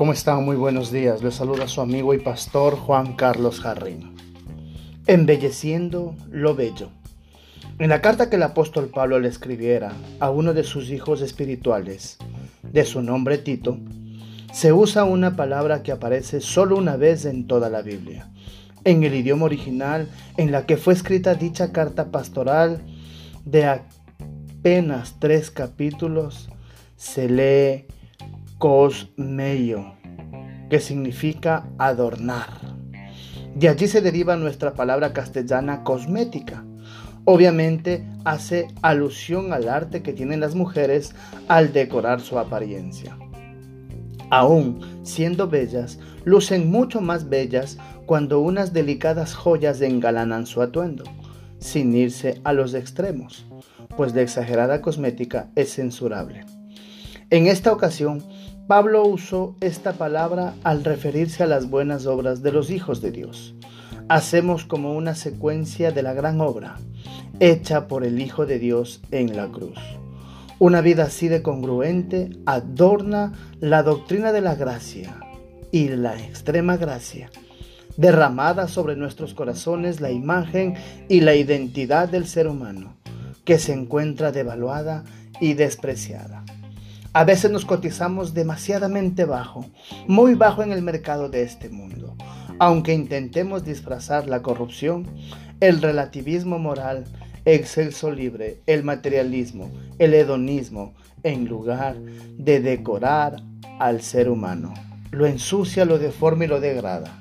¿Cómo están? Muy buenos días. Les saluda su amigo y pastor Juan Carlos Jarrín. Embelleciendo lo bello. En la carta que el apóstol Pablo le escribiera a uno de sus hijos espirituales, de su nombre Tito, se usa una palabra que aparece solo una vez en toda la Biblia. En el idioma original en la que fue escrita dicha carta pastoral de apenas tres capítulos, se lee cosmeio, que significa adornar. De allí se deriva nuestra palabra castellana cosmética. Obviamente hace alusión al arte que tienen las mujeres al decorar su apariencia. Aún siendo bellas, lucen mucho más bellas cuando unas delicadas joyas engalanan su atuendo, sin irse a los extremos, pues la exagerada cosmética es censurable. En esta ocasión, Pablo usó esta palabra al referirse a las buenas obras de los hijos de Dios. Hacemos como una secuencia de la gran obra hecha por el Hijo de Dios en la cruz. Una vida así de congruente adorna la doctrina de la gracia y la extrema gracia, derramada sobre nuestros corazones la imagen y la identidad del ser humano, que se encuentra devaluada y despreciada. A veces nos cotizamos demasiadamente bajo, muy bajo en el mercado de este mundo. Aunque intentemos disfrazar la corrupción, el relativismo moral, excelso libre, el materialismo, el hedonismo, en lugar de decorar al ser humano. Lo ensucia, lo deforma y lo degrada.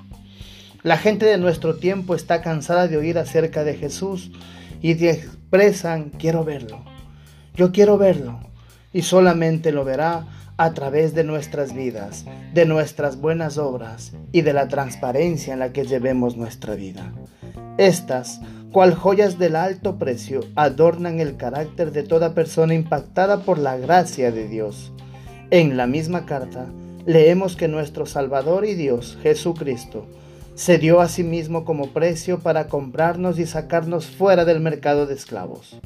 La gente de nuestro tiempo está cansada de oír acerca de Jesús y expresan, quiero verlo, yo quiero verlo, y solamente lo verá a través de nuestras vidas, de nuestras buenas obras y de la transparencia en la que llevemos nuestra vida. Estas, cual joyas del alto precio, adornan el carácter de toda persona impactada por la gracia de Dios. En la misma carta, leemos que nuestro Salvador y Dios, Jesucristo, se dio a sí mismo como precio para comprarnos y sacarnos fuera del mercado de esclavos.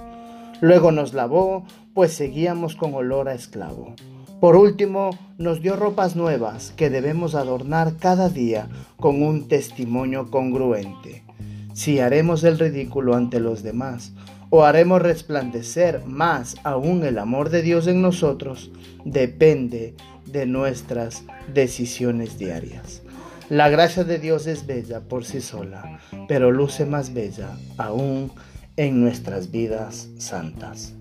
Luego nos lavó, pues seguíamos con olor a esclavo. Por último, nos dio ropas nuevas que debemos adornar cada día con un testimonio congruente. Si haremos el ridículo ante los demás o haremos resplandecer más aún el amor de Dios en nosotros, depende de nuestras decisiones diarias. La gracia de Dios es bella por sí sola, pero luce más bella aún en nuestras vidas santas.